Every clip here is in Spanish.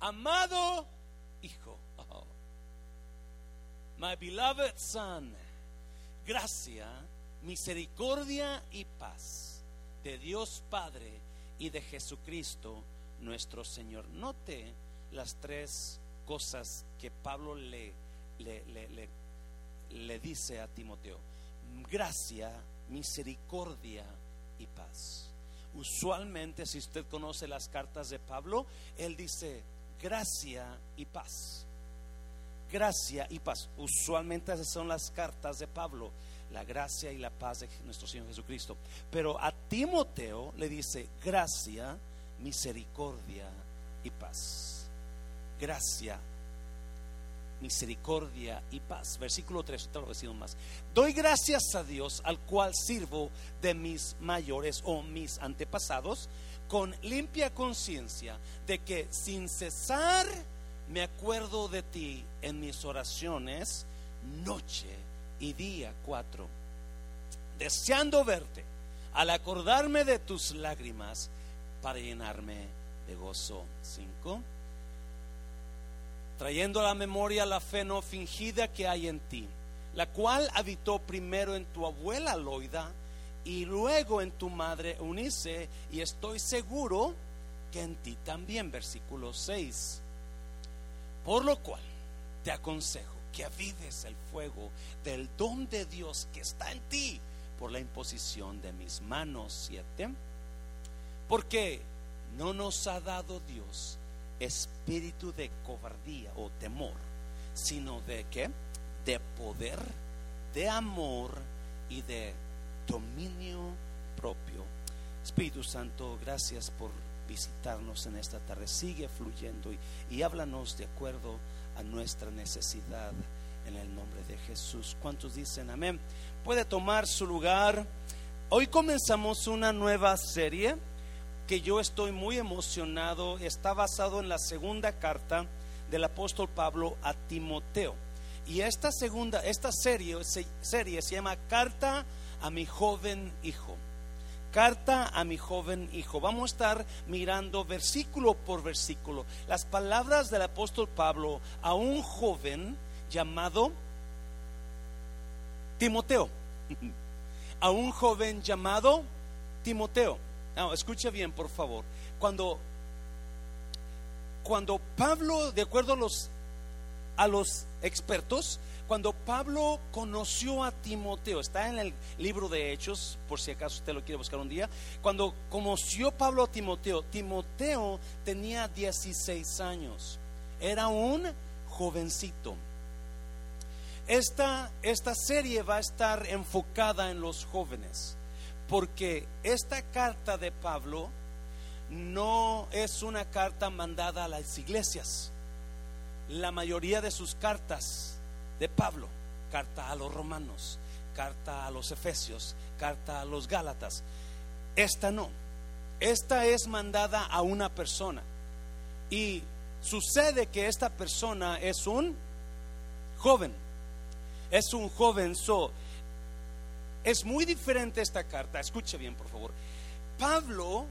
amado Hijo. Oh. My beloved Son. Gracia, misericordia y paz de Dios Padre y de Jesucristo nuestro Señor. Note las tres cosas que Pablo le, le, le, le dice a Timoteo. Gracia, misericordia y paz. Usualmente, si usted conoce las cartas de Pablo, él dice gracia y paz. Gracia y paz. Usualmente esas son las cartas de Pablo, la gracia y la paz de nuestro Señor Jesucristo. Pero a Timoteo le dice gracia, misericordia y paz. Gracia, misericordia y paz. Versículo 3, te lo más. Doy gracias a Dios al cual sirvo de mis mayores o mis antepasados con limpia conciencia de que sin cesar me acuerdo de ti en mis oraciones noche y día cuatro, deseando verte al acordarme de tus lágrimas para llenarme de gozo. Cinco trayendo a la memoria la fe no fingida que hay en ti, la cual habitó primero en tu abuela Loida y luego en tu madre Unice, y estoy seguro que en ti también, versículo 6. Por lo cual te aconsejo que avives el fuego del don de Dios que está en ti por la imposición de mis manos. Siete. Porque no nos ha dado Dios espíritu de cobardía o temor, sino de qué? De poder, de amor y de dominio propio. Espíritu Santo, gracias por visitarnos en esta tarde. Sigue fluyendo y, y háblanos de acuerdo a nuestra necesidad en el nombre de Jesús. ¿Cuántos dicen amén? Puede tomar su lugar. Hoy comenzamos una nueva serie que yo estoy muy emocionado está basado en la segunda carta del apóstol Pablo a Timoteo. Y esta segunda, esta serie, serie se llama Carta a mi joven hijo. Carta a mi joven hijo. Vamos a estar mirando versículo por versículo las palabras del apóstol Pablo a un joven llamado Timoteo. A un joven llamado Timoteo escucha bien, por favor. Cuando, cuando Pablo, de acuerdo a los, a los expertos, cuando Pablo conoció a Timoteo, está en el libro de Hechos, por si acaso usted lo quiere buscar un día, cuando conoció Pablo a Timoteo, Timoteo tenía 16 años, era un jovencito. Esta, esta serie va a estar enfocada en los jóvenes porque esta carta de Pablo no es una carta mandada a las iglesias. La mayoría de sus cartas de Pablo, carta a los romanos, carta a los efesios, carta a los gálatas, esta no. Esta es mandada a una persona. Y sucede que esta persona es un joven. Es un joven. So, es muy diferente esta carta. Escuche bien, por favor. Pablo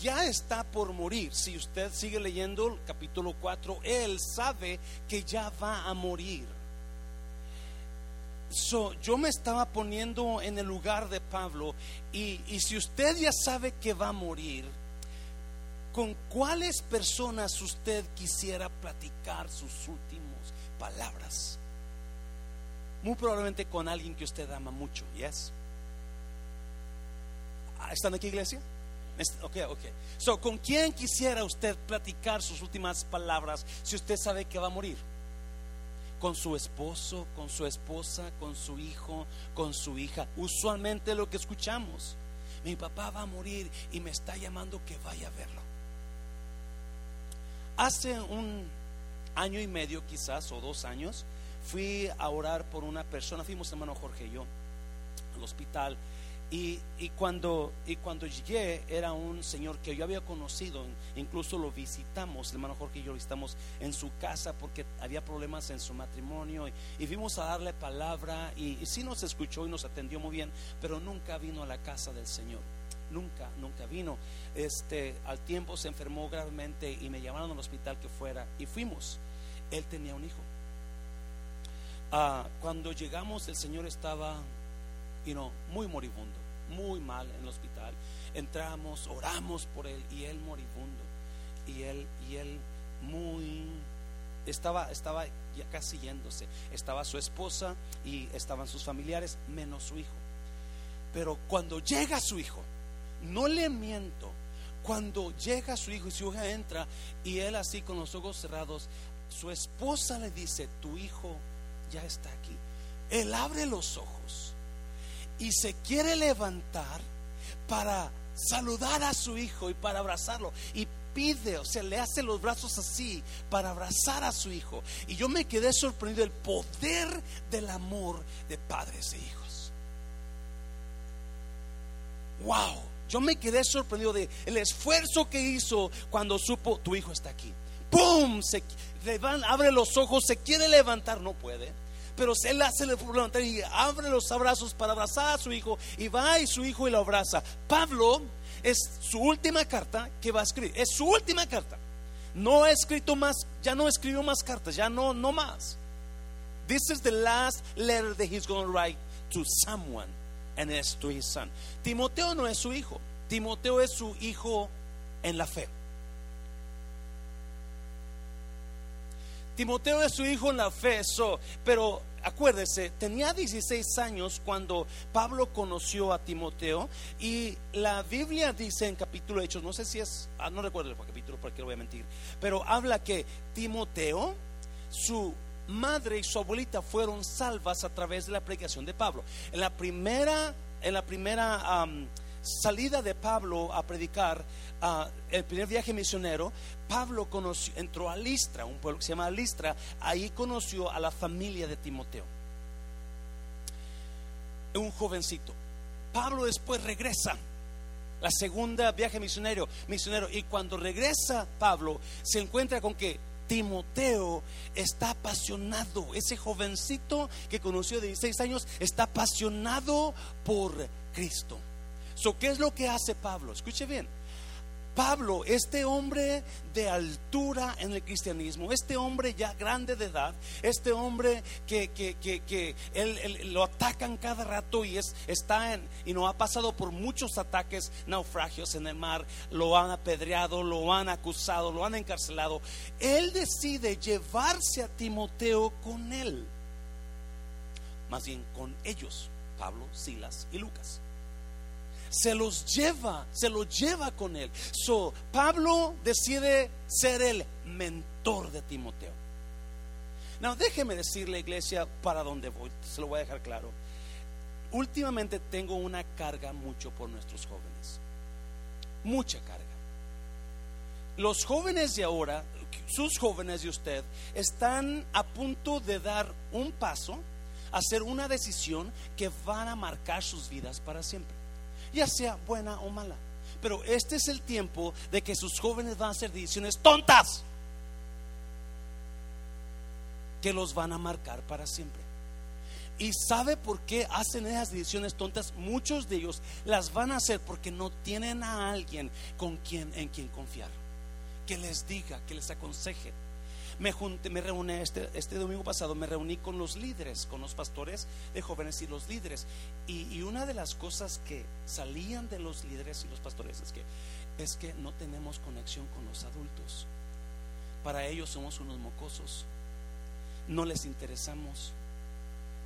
ya está por morir. Si usted sigue leyendo el capítulo 4, él sabe que ya va a morir. Yo me estaba poniendo en el lugar de Pablo y, y si usted ya sabe que va a morir, ¿con cuáles personas usted quisiera platicar sus últimas palabras? Muy probablemente con alguien que usted ama mucho, ¿yes? Ah, ¿Están aquí, iglesia? Ok, ok. So, ¿con quién quisiera usted platicar sus últimas palabras si usted sabe que va a morir? Con su esposo, con su esposa, con su hijo, con su hija. Usualmente lo que escuchamos. Mi papá va a morir y me está llamando que vaya a verlo. Hace un año y medio quizás o dos años fui a orar por una persona, fuimos hermano Jorge y yo al hospital. Y, cuando, y cuando llegué era un señor que yo había conocido, incluso lo visitamos, el hermano Jorge y yo lo visitamos en su casa porque había problemas en su matrimonio y, y fuimos a darle palabra y, sí nos escuchó y nos atendió muy bien, pero nunca vino a la casa del Señor, nunca, nunca vino. Este, al tiempo se enfermó gravemente y me llamaron al hospital que fuera y fuimos. Él tenía un hijo. Ah, cuando llegamos el Señor estaba, you muy moribundo, muy mal en el hospital. Entramos, oramos por él y él moribundo y él y él muy estaba estaba ya casi yéndose. Estaba su esposa y estaban sus familiares menos su hijo. Pero cuando llega su hijo, no le miento, cuando llega su hijo y su hija entra y él así con los ojos cerrados, su esposa le dice, "Tu hijo ya está aquí. Él abre los ojos y se quiere levantar para saludar a su hijo y para abrazarlo. Y pide, o sea, le hace los brazos así para abrazar a su hijo. Y yo me quedé sorprendido del poder del amor de padres e hijos. Wow, yo me quedé sorprendido de el esfuerzo que hizo cuando supo tu hijo está aquí. ¡Pum! Se abre los ojos, se quiere levantar, no puede. Pero él hace levantar y abre los abrazos para abrazar a su hijo y va y su hijo y lo abraza. Pablo es su última carta que va a escribir. Es su última carta. No ha escrito más, ya no escribió más cartas, ya no, no más. This is the last letter that he's going to write to someone, and it's to his son. Timoteo no es su hijo, Timoteo es su hijo en la fe. Timoteo es su hijo en la fe, pero acuérdese, tenía 16 años cuando Pablo conoció a Timoteo y la Biblia dice en capítulo Hechos, no sé si es, ah, no recuerdo el capítulo porque lo voy a mentir, pero habla que Timoteo, su madre y su abuelita fueron salvas a través de la predicación de Pablo. En la primera, en la primera salida de Pablo a predicar, el primer viaje misionero, Pablo conoció, entró a Listra, un pueblo que se llama Listra, ahí conoció a la familia de Timoteo. Un jovencito. Pablo después regresa, la segunda viaje misionero, misionero, y cuando regresa Pablo, se encuentra con que Timoteo está apasionado, ese jovencito que conoció de 16 años, está apasionado por Cristo. ¿Qué es lo que hace Pablo? Escuche bien Pablo, este hombre de altura en el cristianismo, este hombre ya grande de edad, este hombre que, que, él, lo atacan cada rato y es, está en, y no ha pasado por muchos ataques, naufragios en el mar, lo han apedreado, lo han acusado, lo han encarcelado. Él decide llevarse a Timoteo con él, más bien con ellos, Pablo, Silas y Lucas se los lleva, se los lleva con él. So, Pablo decide ser el mentor de Timoteo. Now, déjeme decirle, iglesia, para dónde voy, se lo voy a dejar claro. Últimamente tengo una carga mucho por nuestros jóvenes. Mucha carga. Los jóvenes de ahora, sus jóvenes de usted, están a punto de dar un paso, hacer una decisión que van a marcar sus vidas para siempre ya sea buena o mala. Pero este es el tiempo de que sus jóvenes van a hacer decisiones tontas que los van a marcar para siempre. Y sabe por qué hacen esas decisiones tontas. Muchos de ellos las van a hacer porque no tienen a alguien con quien en quien confiar, que les diga, que les aconseje me, junté, me reuní este, este, domingo pasado, me reuní con los líderes, con los pastores de jóvenes y los líderes. Y, una de las cosas que salían de los líderes y los pastores es que, es que no tenemos conexión con los adultos. Para ellos somos unos mocosos. No les interesamos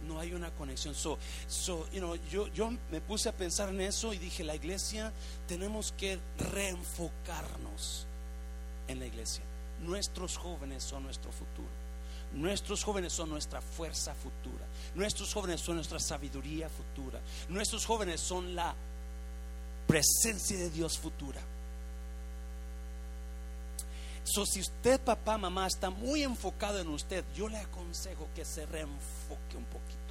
no hay una conexión. So, so, you know, yo, yo me puse a pensar en eso y dije, la iglesia tenemos que reenfocarnos en la iglesia. Nuestros jóvenes son nuestro futuro. Nuestros jóvenes son nuestra fuerza futura. Nuestros jóvenes son nuestra sabiduría futura. Nuestros jóvenes son la presencia de Dios futura. So, si usted, papá, mamá, está muy enfocado en usted, yo le aconsejo que se reenfoque un poquito.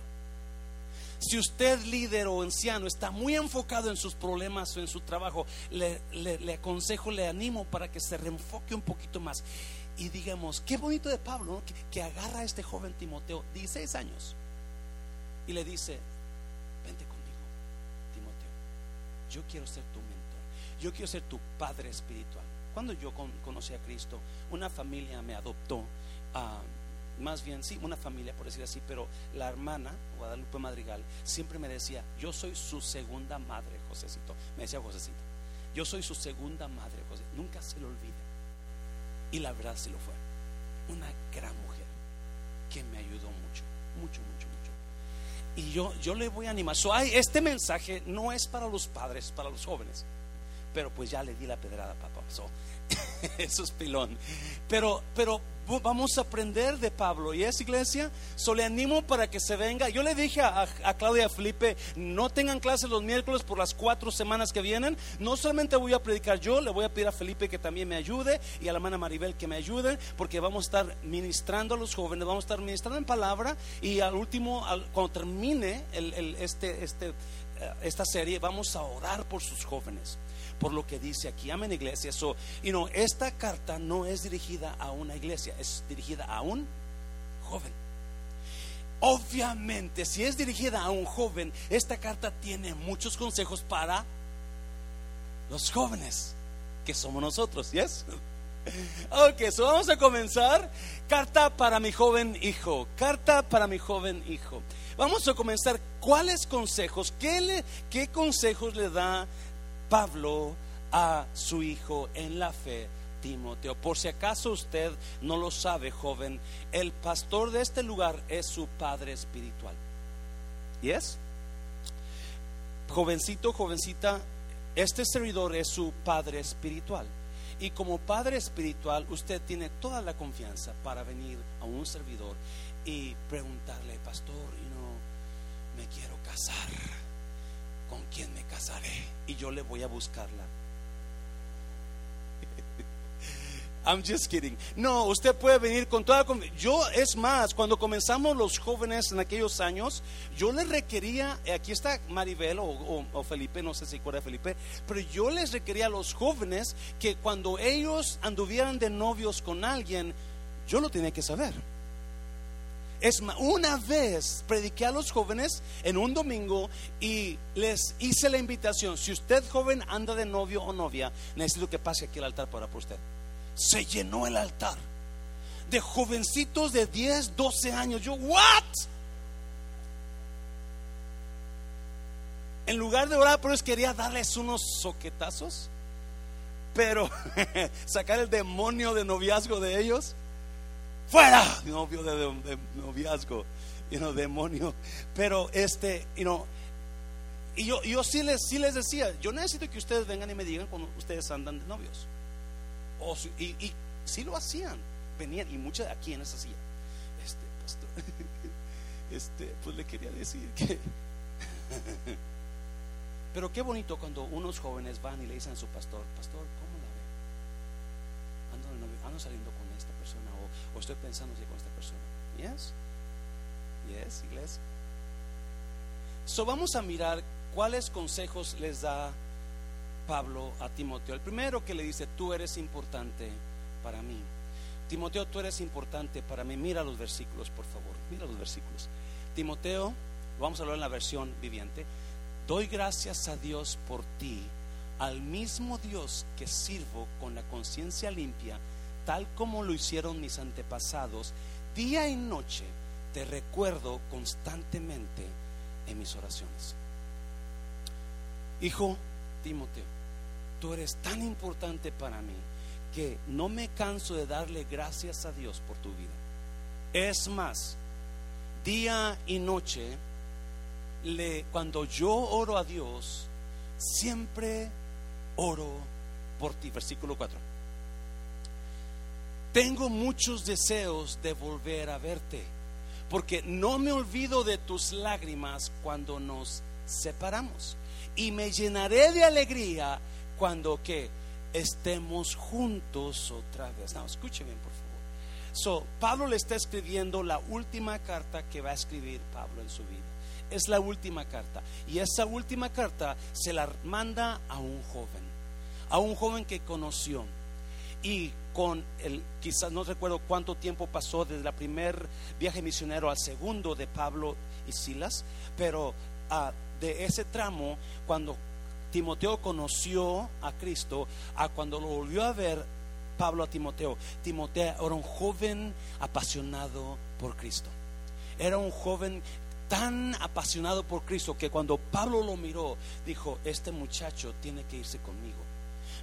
Si usted, líder o anciano, está muy enfocado en sus problemas o en su trabajo, le, aconsejo, le animo para que se reenfoque un poquito más. Y digamos, qué bonito de Pablo, que, agarra a este joven Timoteo, 16 años, y le dice, vente conmigo, Timoteo, yo quiero ser tu mentor. yo quiero ser tu padre espiritual. Cuando yo conocí a Cristo, una familia me adoptó. a más bien, sí, una familia, por decir así, pero la hermana, Guadalupe Madrigal, siempre me decía, yo soy su segunda madre, Josécito. Me decía Josécito, yo soy su segunda madre, José. Nunca se lo olvide. Y la verdad se lo fue. Una gran mujer que me ayudó mucho, mucho, mucho, mucho. Y yo, yo le voy a animar. So, este mensaje no es para los padres, para los jóvenes. Pero pues ya le di la pedrada, papá. eso es pilón. Pero, pero vamos a aprender de Pablo. Y es iglesia, so le animo para que se venga. Yo le dije a, Claudia Felipe, no tengan clases los miércoles por las cuatro semanas que vienen. No solamente voy a predicar yo, le voy a pedir a Felipe que también me ayude y a la hermana Maribel que me ayude, porque vamos a estar ministrando a los jóvenes, vamos a estar ministrando en palabra y al último, cuando termine este, este, eh, esta serie, vamos a orar por sus jóvenes por lo que dice aquí. Amén, iglesia. So, you know, esta carta no es dirigida a una iglesia, es dirigida a un joven. Obviamente, si es dirigida a un joven, esta carta tiene muchos consejos para los jóvenes, que somos nosotros, ¿yes? Ok, so vamos a comenzar. Carta para mi joven hijo. Carta para mi joven hijo. Vamos a comenzar. ¿Cuáles consejos? ¿Qué, le, qué consejos le da Pablo a su hijo en la fe, Timoteo. Por si acaso usted no lo sabe, joven, el pastor de este lugar es su padre espiritual. ¿Y es? Jovencito, jovencita, este servidor es su padre espiritual. Y como padre espiritual, usted tiene toda la confianza para venir a un servidor y preguntarle, pastor, y no me quiero casar. ¿Con quién me casaré? y yo le voy a buscarla. I'm just kidding. No, usted puede venir con toda. Yo, es más, cuando comenzamos los jóvenes en aquellos años, yo les requería, aquí está Maribel o, Felipe, no sé si recuerda Felipe, pero yo les requería a los jóvenes que cuando ellos anduvieran de novios con alguien, yo lo tenía que saber. Es una vez prediqué a los jóvenes en un domingo y les hice la invitación. Si usted joven anda de novio o novia, necesito que pase aquí al altar para por usted. Se llenó el altar de jovencitos de 10, 12 años. Yo, ¿what? En lugar de orar por ellos, quería darles unos soquetazos, pero sacar el demonio de noviazgo de ellos fuera, novio de, noviazgo, you know, demonio. Pero este, you know, y yo, yo sí, les, sí les decía, yo necesito que ustedes vengan y me digan cuando ustedes andan de novios. O, y, y sí lo hacían, venían, y muchas aquí en esa silla. Este, pastor, este, pues le quería decir que... Pero qué bonito cuando unos jóvenes van y le dicen a su pastor, pastor, ¿cómo ve? Ando, saliendo con esta persona estoy pensando con esta persona. Yes, yes, iglesia. So vamos a mirar cuáles consejos les da Pablo a Timoteo. El primero que le dice, tú eres importante para mí. Timoteo, tú eres importante para mí. Mira los versículos, por favor. Mira los versículos. Timoteo, vamos a hablar en la versión viviente. Doy gracias a Dios por ti, al mismo Dios que sirvo con la conciencia limpia tal como lo hicieron mis antepasados, día y noche te recuerdo constantemente en mis oraciones. Hijo Timoteo, tú eres tan importante para mí que no me canso de darle gracias a Dios por tu vida. Es más, día y noche, le, cuando yo oro a Dios, siempre oro por ti. Versículo 4. Tengo muchos deseos de volver a verte, porque no me olvido de tus lágrimas cuando nos separamos. Y me llenaré de alegría cuando que estemos juntos otra vez. No, escuche bien, por favor. So, Pablo le está escribiendo la última carta que va a escribir Pablo en su vida. Es la última carta. Y esa última carta se la manda a un joven, a un joven que conoció y con el, quizás no recuerdo cuánto tiempo pasó desde el primer viaje misionero al segundo de Pablo y Silas, pero ah, de ese tramo, cuando Timoteo conoció a Cristo, a cuando lo volvió a ver Pablo a Timoteo. Timoteo era un joven apasionado por Cristo. Era un joven tan apasionado por Cristo que cuando Pablo lo miró, dijo, este muchacho tiene que irse conmigo.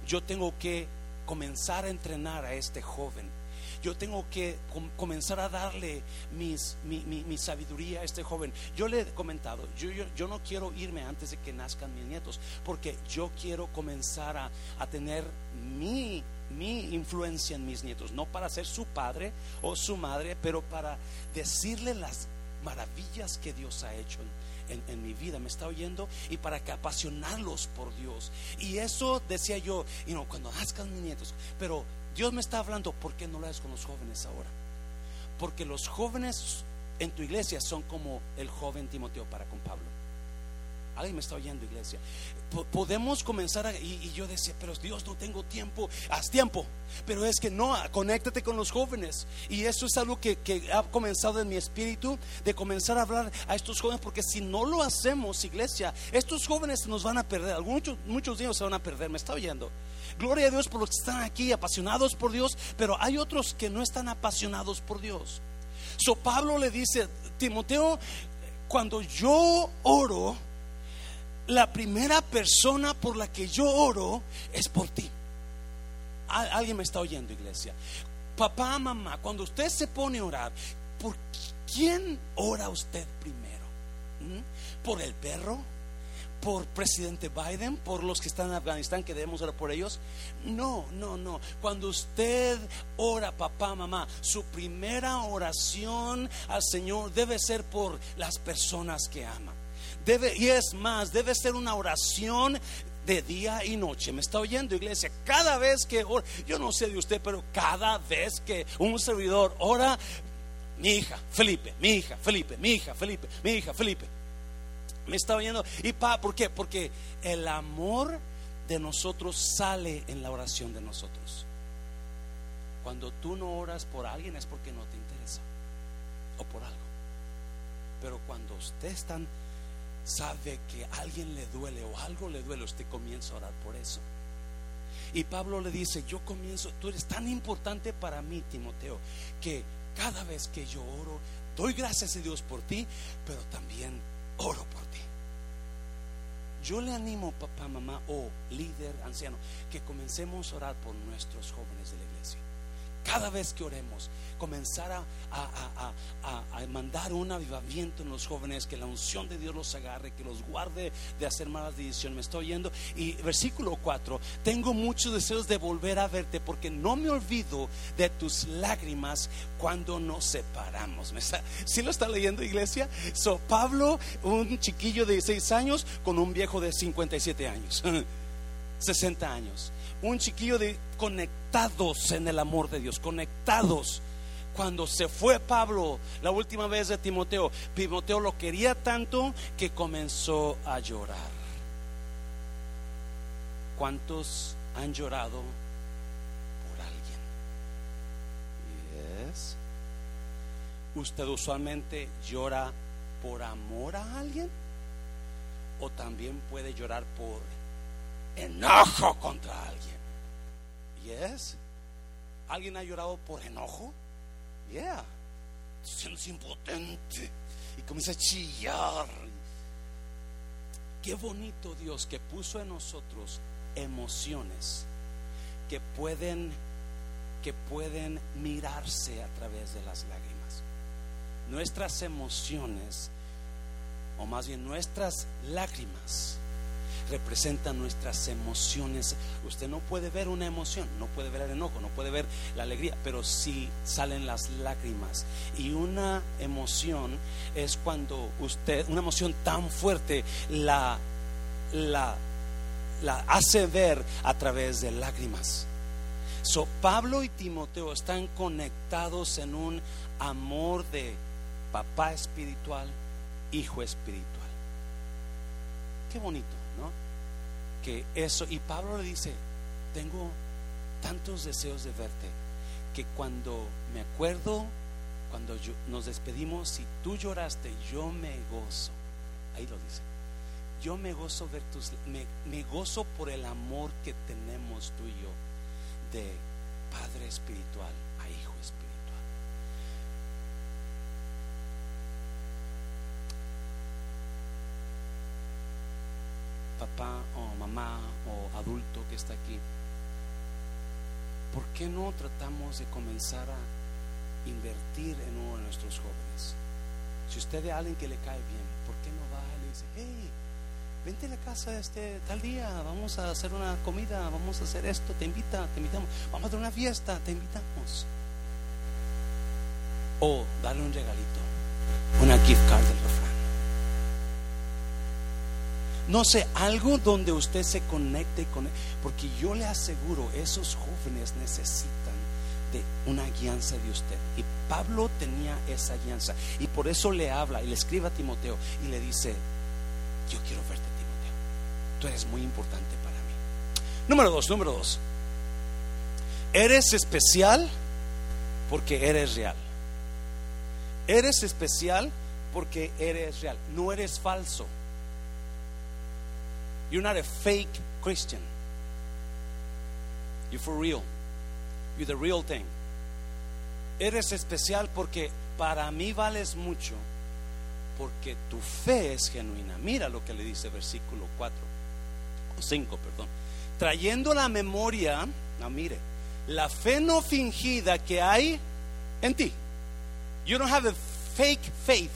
Yo tengo que comenzar a entrenar a este joven. Yo tengo que comenzar a darle mis, mi, sabiduría a este joven. Yo le he comentado, yo, yo, no quiero irme antes de que nazcan mis nietos, porque yo quiero comenzar a, a tener mi mi influencia en mis nietos, no para ser su padre o su madre, pero para decirle las maravillas que Dios ha hecho en, mi vida, me está oyendo, y para que apasionarlos por Dios. Y eso decía yo, y no cuando nazcan mis nietos, pero Dios me está hablando, ¿por qué no lo haces con los jóvenes ahora? Porque los jóvenes en tu iglesia son como el joven Timoteo para con Pablo. Alguien me está oyendo, iglesia. Podemos comenzar a, y, yo decía, pero Dios, no tengo tiempo. Haz tiempo. Pero es que no, conéctate con los jóvenes. Y eso es algo que, ha comenzado en mi espíritu, de comenzar a hablar a estos jóvenes, porque si no lo hacemos, iglesia, estos jóvenes nos van a perder. Muchos, muchos ellos se van a perder. Me está oyendo. Gloria a Dios por los que están aquí apasionados por Dios, pero hay otros que no están apasionados por Dios. So Pablo le dice, Timoteo, cuando yo oro, la primera persona por la que yo oro es por ti. Alguien me está oyendo, iglesia. Papá, mamá, cuando usted se pone a orar, ¿por quién ora usted primero? ¿Mm? ¿Por el perro? ¿Por presidente Biden? ¿Por los que están en Afganistán que debemos orar por ellos? No, no, no. Cuando usted ora, papá, mamá, su primera oración al Señor debe ser por las personas que ama Y es más, debe ser una oración de día y noche. ¿Me está oyendo, iglesia? Cada vez que ora, yo no sé de usted, pero cada vez que un servidor ora, mi hija, Felipe, mi hija, Felipe, mi hija, Felipe, mi hija, Felipe. ¿Me está oyendo? ¿Y pa, por qué? Porque el amor de nosotros sale en la oración de nosotros. Cuando tú no oras por alguien es porque no te interesa o por algo. Pero cuando usted está sabe que a alguien le duele o algo le duele, usted comienza a orar por eso. Y Pablo le dice, yo comienzo, tú eres tan importante para mí, Timoteo, que cada vez que yo oro, doy gracias a Dios por ti, pero también oro por ti. Yo le animo, papá, mamá o líder, anciano, que comencemos a orar por nuestros jóvenes de la iglesia. Cada vez que oremos, comenzar a, mandar un avivamiento en los jóvenes, que la unción de Dios los agarre, que los guarde de hacer malas decisiones. Me estoy oyendo. Y versículo 4, tengo muchos deseos de volver a verte porque no me olvido de tus lágrimas cuando nos separamos. ¿Me ¿Sí lo está leyendo iglesia? So, Pablo, un chiquillo de 16 años con un viejo de 57 años. 60 años. Un chiquillo de conectados en el amor de Dios, conectados cuando se fue Pablo la última vez de Timoteo, Timoteo lo quería tanto que comenzó a llorar. ¿Cuántos han llorado por alguien? Yes. ¿Usted usualmente llora por amor a alguien? ¿O también puede llorar por enojo contra alguien? ¿Alguien ha llorado por enojo? Yeah. Siendo impotente. Y comienza a chillar. Qué bonito Dios que puso en nosotros emociones que pueden que pueden mirarse a través de las lágrimas. Nuestras emociones o más bien nuestras lágrimas representan nuestras emociones. Usted no puede ver una emoción, no puede ver el enojo, no puede ver la alegría, pero sí salen las lágrimas. Y una emoción es cuando usted, una emoción tan fuerte, la, la, la hace ver a través de lágrimas. So, Pablo y Timoteo están conectados en un amor de papá espiritual, hijo espiritual. Qué bonito que eso, y Pablo le dice, tengo tantos deseos de verte, que cuando me acuerdo, cuando nos despedimos, si tú lloraste, yo me gozo. Ahí lo dice. yo me gozo ver tus, me, me gozo por el amor que tenemos tú y yo de Padre espiritual. Papá o mamá o adulto que está aquí, ¿por qué no tratamos de comenzar a invertir en uno de nuestros jóvenes? Si usted ve a alguien que le cae bien, ¿por qué no va y le dice, hey, vente a la casa este tal día, vamos a hacer una comida, vamos a hacer esto, te invita, te invitamos, vamos a hacer una fiesta, te invitamos. O darle un regalito, una gift card del refrán. No sé, algo donde usted se conecte con porque yo le aseguro, esos jóvenes necesitan de una guianza de usted. Y Pablo tenía esa guianza. Y por eso le habla y le escribe a Timoteo y le dice, yo quiero verte Timoteo. Tú eres muy importante para mí. Número dos, número dos. Eres especial porque eres real. Eres especial porque eres real. No eres falso. You're not a fake Christian. You're for real. You're the real thing. Eres especial porque para mí vales mucho, porque tu fe es genuina. Mira lo que le dice versículo 4 o 5, perdón. Trayendo la memoria, no mire, la fe no fingida que hay en ti. You don't have a fake faith.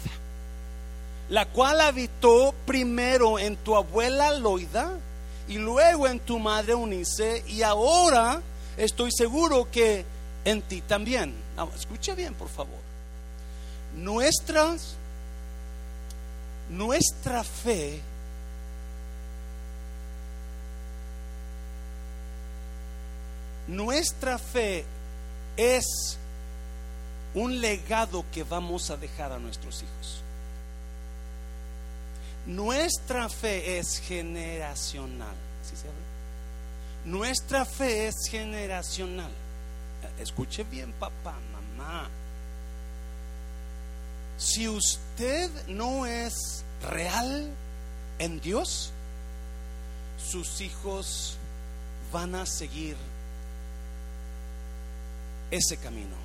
La cual habitó primero en tu abuela Loida y luego en tu madre Unice y ahora estoy seguro que en ti también. escucha bien, por favor. Nuestras, nuestra fe nuestra fe es un legado que vamos a dejar a nuestros hijos. Nuestra fe es generacional. ¿Sí se nuestra fe es generacional. Escuche bien, papá, mamá. Si usted no es real en Dios, sus hijos van a seguir ese camino.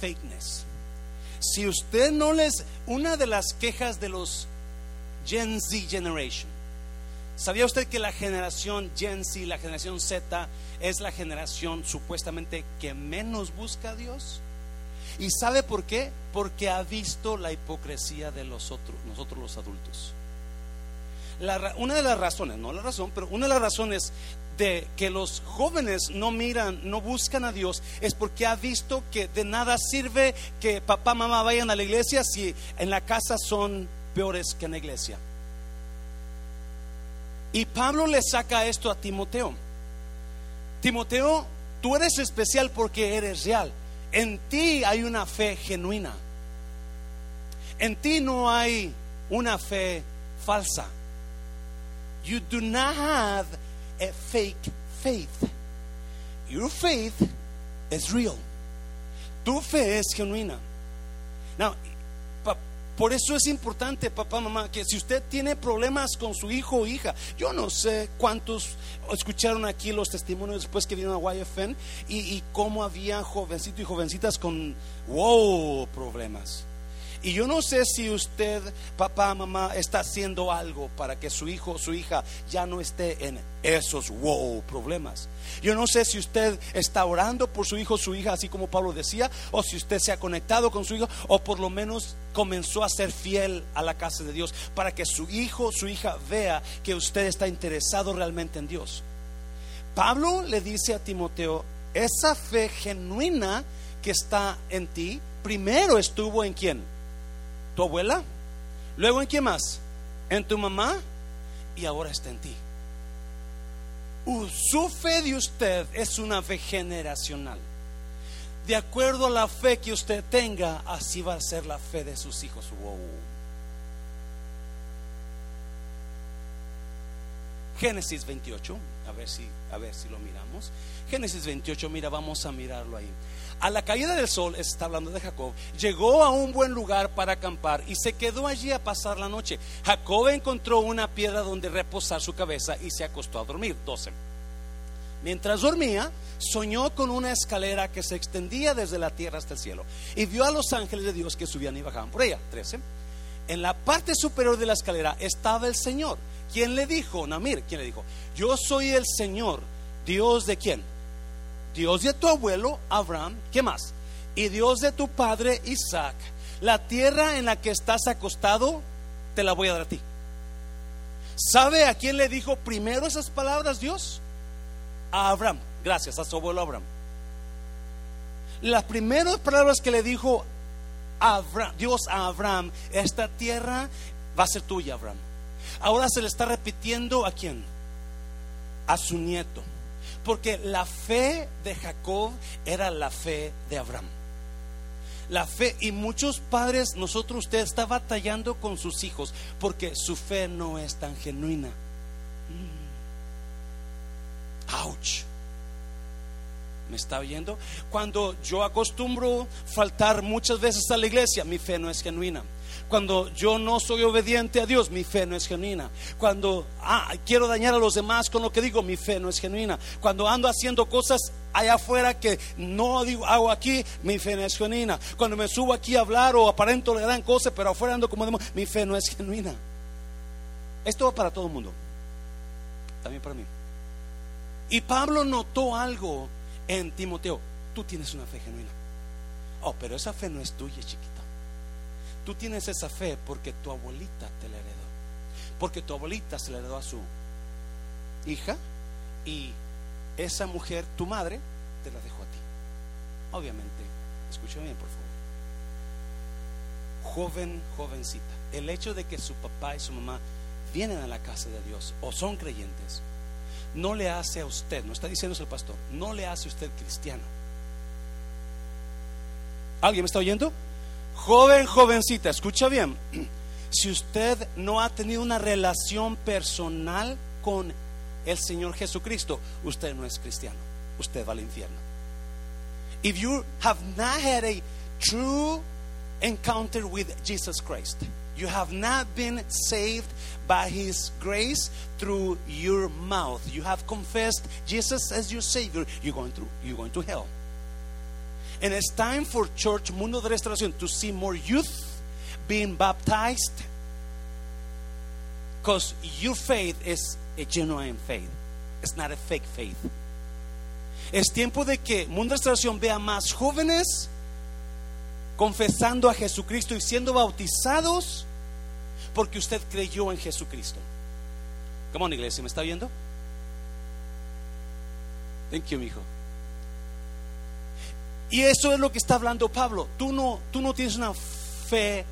Fakeness. Si usted no les, una de las quejas de los Gen Z Generation, ¿Sabía usted que la generación Gen Z, la generación Z, es la generación supuestamente que menos busca a Dios? ¿Y sabe por qué? Porque ha visto la hipocresía de los otros, nosotros los adultos. una de las razones, no la razón, pero una de las razones de que los jóvenes no miran, no buscan a Dios, es porque ha visto que de nada sirve que papá, mamá vayan a la iglesia si en la casa son peores que en la iglesia. Y Pablo le saca esto a Timoteo. Timoteo, tú eres especial porque eres real. En ti hay una fe genuina. En ti no hay una fe falsa. You do not have a fake faith. Your faith is real. Tu fe es genuina. Now, por eso es importante, papá, mamá, que si usted tiene problemas con su hijo o hija, yo no sé cuántos escucharon aquí los testimonios después que vino a YFN y, y cómo había jovencitos y jovencitas con, wow, problemas. Y yo no sé si usted, papá, mamá, está haciendo algo para que su hijo o su hija ya no esté en esos wow problemas. Yo no sé si usted está orando por su hijo o su hija, así como Pablo decía, o si usted se ha conectado con su hijo, o por lo menos comenzó a ser fiel a la casa de Dios, para que su hijo o su hija vea que usted está interesado realmente en Dios. Pablo le dice a Timoteo, esa fe genuina que está en ti, primero estuvo en quién? Tu abuela, luego en quién más, en tu mamá y ahora está en ti. Su fe de usted es una fe generacional. De acuerdo a la fe que usted tenga, así va a ser la fe de sus hijos. Génesis 28, a ver si a ver si lo miramos. Génesis 28, mira, vamos a mirarlo ahí. A la caída del sol, está hablando de Jacob, llegó a un buen lugar para acampar y se quedó allí a pasar la noche. Jacob encontró una piedra donde reposar su cabeza y se acostó a dormir. 12. Mientras dormía, soñó con una escalera que se extendía desde la tierra hasta el cielo y vio a los ángeles de Dios que subían y bajaban por ella. 13. En la parte superior de la escalera estaba el Señor. ¿Quién le dijo? Namir, ¿quién le dijo? Yo soy el Señor, Dios de quién? Dios de tu abuelo Abraham, ¿qué más? Y Dios de tu padre Isaac. La tierra en la que estás acostado, te la voy a dar a ti. ¿Sabe a quién le dijo primero esas palabras Dios? A Abraham, gracias a su abuelo Abraham. Las primeras palabras que le dijo Dios a Abraham, esta tierra va a ser tuya, Abraham. Ahora se le está repitiendo a quién? A su nieto. Porque la fe de Jacob era la fe de Abraham. La fe, y muchos padres, nosotros, usted está batallando con sus hijos porque su fe no es tan genuina. Ouch. ¿Me está oyendo? Cuando yo acostumbro faltar muchas veces a la iglesia, mi fe no es genuina. Cuando yo no soy obediente a Dios, mi fe no es genuina. Cuando ah, quiero dañar a los demás con lo que digo, mi fe no es genuina. Cuando ando haciendo cosas allá afuera que no hago aquí, mi fe no es genuina. Cuando me subo aquí a hablar o aparento la gran cosa, pero afuera ando como demás, mi fe no es genuina. Esto va para todo el mundo. También para mí. Y Pablo notó algo en Timoteo. Tú tienes una fe genuina. Oh, pero esa fe no es tuya, chiquita. Tú tienes esa fe porque tu abuelita te la heredó. Porque tu abuelita se la heredó a su hija y esa mujer, tu madre, te la dejó a ti. Obviamente, escúchame bien, por favor. Joven, jovencita, el hecho de que su papá y su mamá vienen a la casa de Dios o son creyentes, no le hace a usted, no está diciendo el pastor, no le hace a usted cristiano. ¿Alguien me está oyendo? Joven, jovencita, escucha bien. Si usted no ha tenido una relación personal con el Señor Jesucristo, usted no es cristiano. Usted va al infierno. If you have not had a true encounter with Jesus Christ, you have not been saved by His grace through your mouth. You have confessed Jesus as your Savior. You're going to you're going to hell. And it's time for Church Mundo de Restauración to see more youth being baptized because your faith is a genuine faith. It's not a fake faith. Es tiempo de que Mundo de Restauración vea más jóvenes confesando a Jesucristo y siendo bautizados porque usted creyó en Jesucristo. Come on, iglesia, ¿me está viendo? Thank you, hijo. Y eso es lo que está hablando Pablo. Tú no, tú no tienes una fe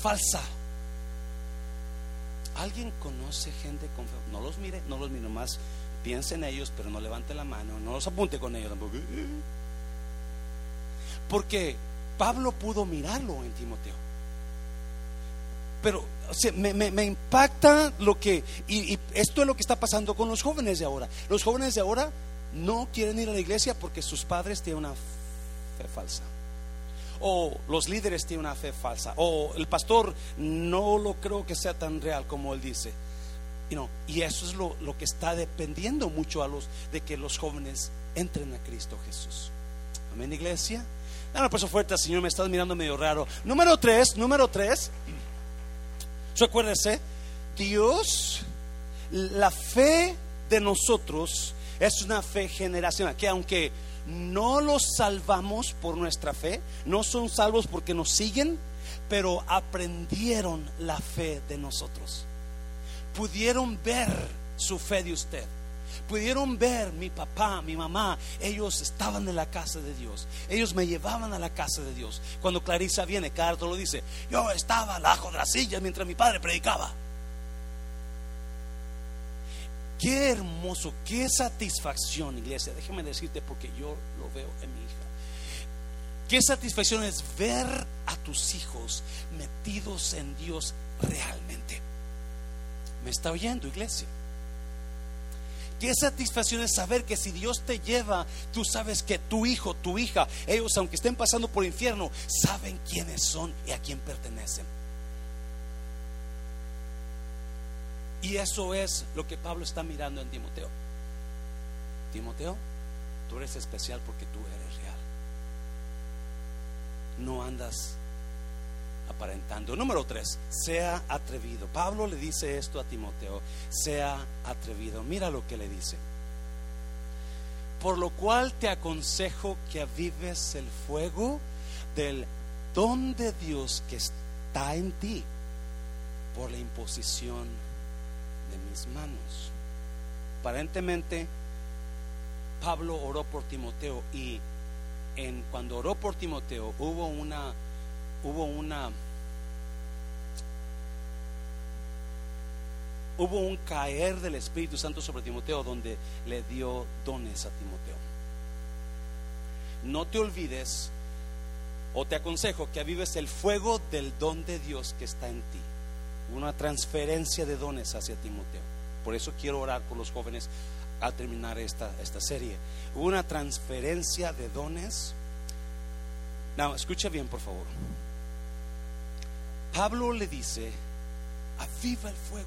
falsa. ¿Alguien conoce gente con fe? No los mire, no los mire más. Piense en ellos, pero no levante la mano, no los apunte con ellos tampoco. Porque Pablo pudo mirarlo en Timoteo. Pero me, impacta lo que, y, y esto es lo que está pasando con los jóvenes de ahora. Los jóvenes de ahora no quieren ir a la iglesia porque sus padres tienen una fe falsa. O los líderes tienen una fe falsa. O el pastor no lo creo que sea tan real como él dice. y eso es lo, que está dependiendo mucho a los de que los jóvenes entren a Cristo Jesús. Amén, iglesia. Dame un paso fuerte, Señor, me estás mirando medio raro. Número tres, número tres. Recuérdese, Dios, la fe de nosotros es una fe generacional, que aunque no los salvamos por nuestra fe, no son salvos porque nos siguen, pero aprendieron la fe de nosotros. Pudieron ver su fe de usted. Pudieron ver mi papá, mi mamá, ellos estaban en la casa de Dios. Ellos me llevaban a la casa de Dios. Cuando Clarisa viene, Carlos lo dice, yo estaba abajo de la silla mientras mi padre predicaba. Qué hermoso, qué satisfacción, iglesia. Déjeme decirte porque yo lo veo en mi hija. Qué satisfacción es ver a tus hijos metidos en Dios realmente. ¿Me está oyendo, iglesia? Qué satisfacción es saber que si Dios te lleva, tú sabes que tu hijo, tu hija, ellos aunque estén pasando por infierno, saben quiénes son y a quién pertenecen. Y eso es lo que Pablo está mirando en Timoteo. Timoteo, tú eres especial porque tú eres real. No andas aparentando. Número tres, sea atrevido. Pablo le dice esto a Timoteo, sea atrevido. Mira lo que le dice. Por lo cual te aconsejo que avives el fuego del don de Dios que está en ti por la imposición mis manos. Aparentemente, Pablo oró por Timoteo y en, cuando oró por Timoteo hubo una hubo una hubo un caer del Espíritu Santo sobre Timoteo donde le dio dones a Timoteo. No te olvides o te aconsejo que avives el fuego del don de Dios que está en ti. Una transferencia de dones hacia Timoteo. Por eso quiero orar por los jóvenes a terminar esta, esta serie. Una transferencia de dones. No, escucha bien, por favor. Pablo le dice, aviva el fuego.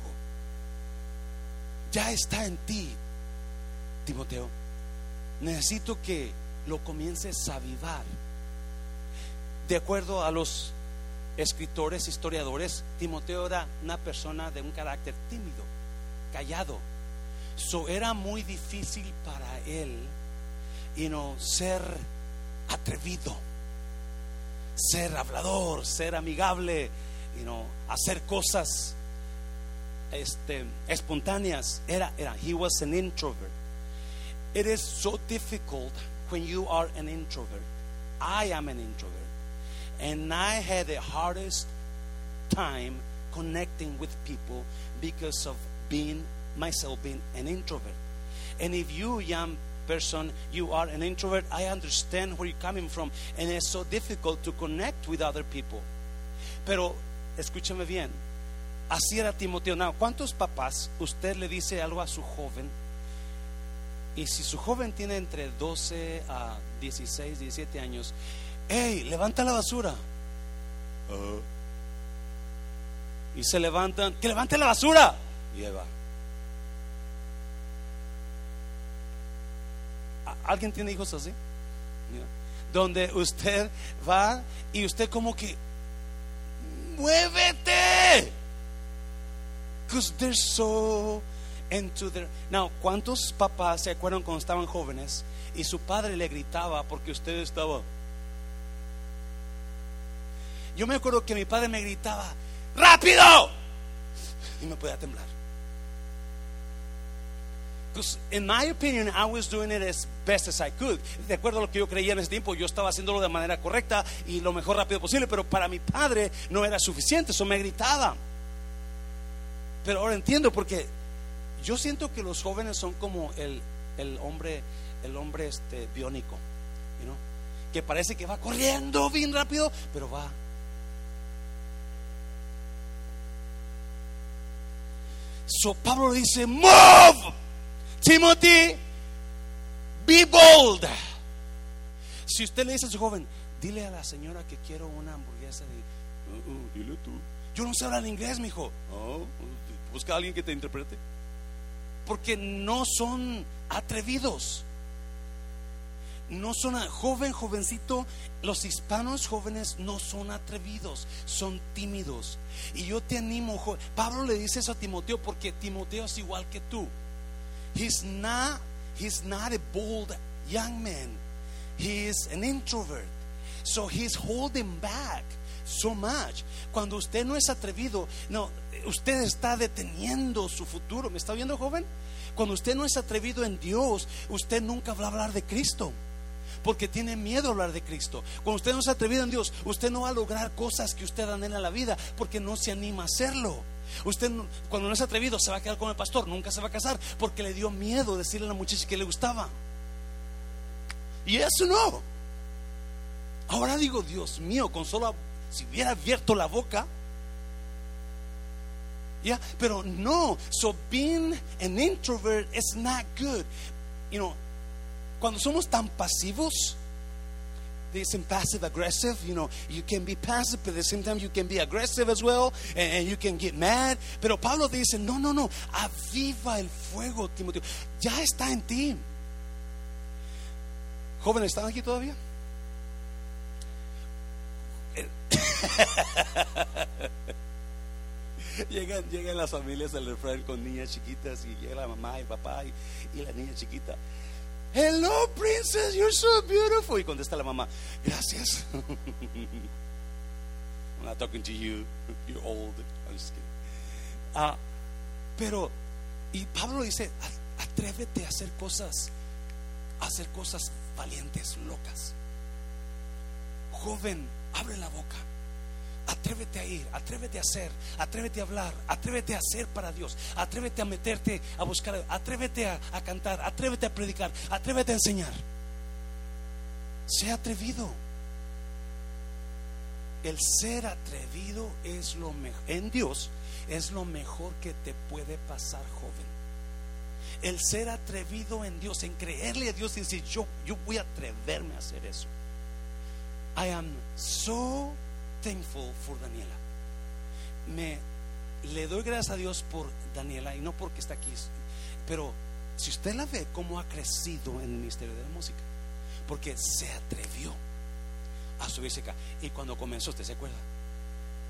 Ya está en ti, Timoteo. Necesito que lo comiences a avivar. De acuerdo a los escritores, historiadores, Timoteo era una persona de un carácter tímido, callado. So era muy difícil para él y no ser atrevido, ser hablador, ser amigable, you know, hacer cosas este, espontáneas. Era, era, he was an introvert. It is so difficult when you are an introvert. I am an introvert. And I had the hardest time connecting with people because of being myself being an introvert. And if you, young person, you are an introvert, I understand where you're coming from. And it's so difficult to connect with other people. Pero escúchame bien, así era Timoteo. Now, ¿cuántos papás usted le dice algo a su joven? Y si su joven tiene entre 12 a 16, 17 años, hey, levanta la basura. Uh, y se levantan, que levante la basura. Y ahí va. ¿Alguien tiene hijos así? Donde usted va y usted como que muévete. Because they're so into their. Now, ¿cuántos papás se acuerdan cuando estaban jóvenes y su padre le gritaba porque usted estaba? Yo me acuerdo que mi padre me gritaba, ¡rápido! Y me podía temblar. Because in my opinion, I was doing it as best as I could. De acuerdo a lo que yo creía en ese tiempo, yo estaba haciéndolo de manera correcta y lo mejor rápido posible, pero para mi padre no era suficiente, eso me gritaba. Pero ahora entiendo porque yo siento que los jóvenes son como el, el hombre, el hombre este biónico, you que parece que va corriendo bien rápido, pero va. So Pablo dice, move. Timothy, be bold. Si usted le dice a su joven, dile a la señora que quiero una hamburguesa de. Uh, uh, dile tú. Yo no sé hablar inglés, mijo. Oh, busca a alguien que te interprete. Porque no son atrevidos. No son joven, jovencito. Los hispanos jóvenes no son atrevidos, son tímidos. Y yo te animo, Pablo le dice eso a Timoteo porque Timoteo es igual que tú. He's not, he's not a bold young man. He is an introvert. So he's holding back so much. Cuando usted no es atrevido, no, usted está deteniendo su futuro. ¿Me está viendo, joven? Cuando usted no es atrevido en Dios, usted nunca va a hablar de Cristo. Porque tiene miedo a hablar de Cristo. Cuando usted no es atrevido en Dios, usted no va a lograr cosas que usted anhela en la vida porque no se anima a hacerlo. Usted cuando no es atrevido se va a quedar con el pastor, nunca se va a casar porque le dio miedo decirle a la muchacha que le gustaba. Y eso no. Ahora digo, Dios mío, con solo si hubiera abierto la boca, Yeah, pero no. So being an introvert is not good. You know, cuando somos tan pasivos, dicen passive aggressive. You know, you can be passive, but at the same time you can be aggressive as well, and, you can get mad. Pero Pablo dice, no, no, no, aviva el fuego, Timoteo. Ya está en ti. Jóvenes, ¿están aquí todavía? llegan, llegan las familias del refrán con niñas chiquitas y llega la mamá y papá y, y la niña chiquita. Hello, princess, you're so beautiful. Y contesta la mamá, gracias. I'm not talking to you, you're old. I'm just kidding. Ah, pero, y Pablo dice, atrévete a hacer cosas, a hacer cosas valientes, locas. Joven, abre la boca. Atrévete a ir, atrévete a hacer, atrévete a hablar, atrévete a hacer para Dios, atrévete a meterte a buscar, atrévete a, cantar, atrévete a predicar, atrévete a enseñar. Sea atrevido. El ser atrevido es lo mejor. En Dios es lo mejor que te puede pasar, joven. El ser atrevido en Dios, en creerle a Dios y decir, yo, yo voy a atreverme a hacer eso. I am so thankful for Daniela. Me le doy gracias a Dios por Daniela y no porque está aquí, pero si usted la ve cómo ha crecido en el ministerio de la música, porque se atrevió a subirse acá. Y cuando comenzó, ¿usted se acuerda?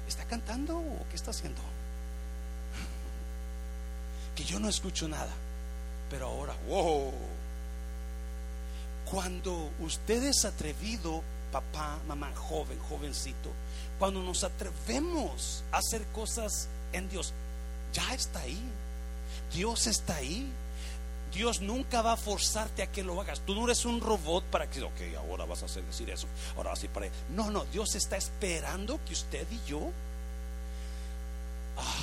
¿Está cantando o qué está haciendo? Que yo no escucho nada, pero ahora, wow. Cuando usted es atrevido, papá, mamá, joven, jovencito, cuando nos atrevemos a hacer cosas en Dios, ya está ahí. Dios está ahí. Dios nunca va a forzarte a que lo hagas. Tú no eres un robot para que, ok, ahora vas a hacer decir eso, ahora así para. No, no, Dios está esperando que usted y yo. Ah,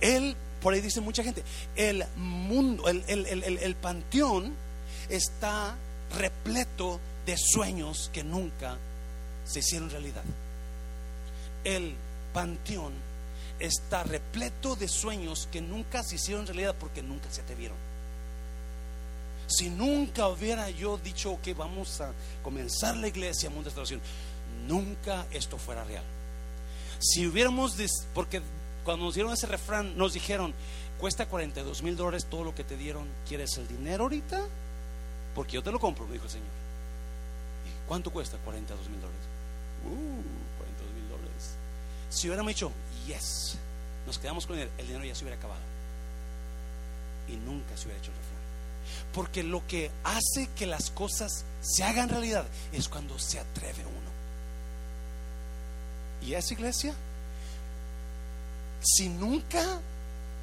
él, por ahí dice mucha gente, el mundo, el, el, el, el panteón está repleto de sueños que nunca se hicieron realidad. El panteón está repleto de sueños que nunca se hicieron realidad porque nunca se atrevieron. Si nunca hubiera yo dicho que vamos a comenzar la iglesia Mundo de Restauración, nunca esto fuera real. Si hubiéramos, porque cuando nos dieron ese refrán, nos dijeron, cuesta 42 mil dólares todo lo que te dieron, ¿quieres el dinero ahorita? Porque yo te lo compro, me dijo el Señor. ¿Y cuánto cuesta 42 mil dólares? Uh, 42 mil dólares. Si hubiéramos dicho, yes, nos quedamos con él, el dinero ya se hubiera acabado. Y nunca se hubiera hecho el refrán. Porque lo que hace que las cosas se hagan realidad es cuando se atreve uno. ¿Y esa iglesia? Si nunca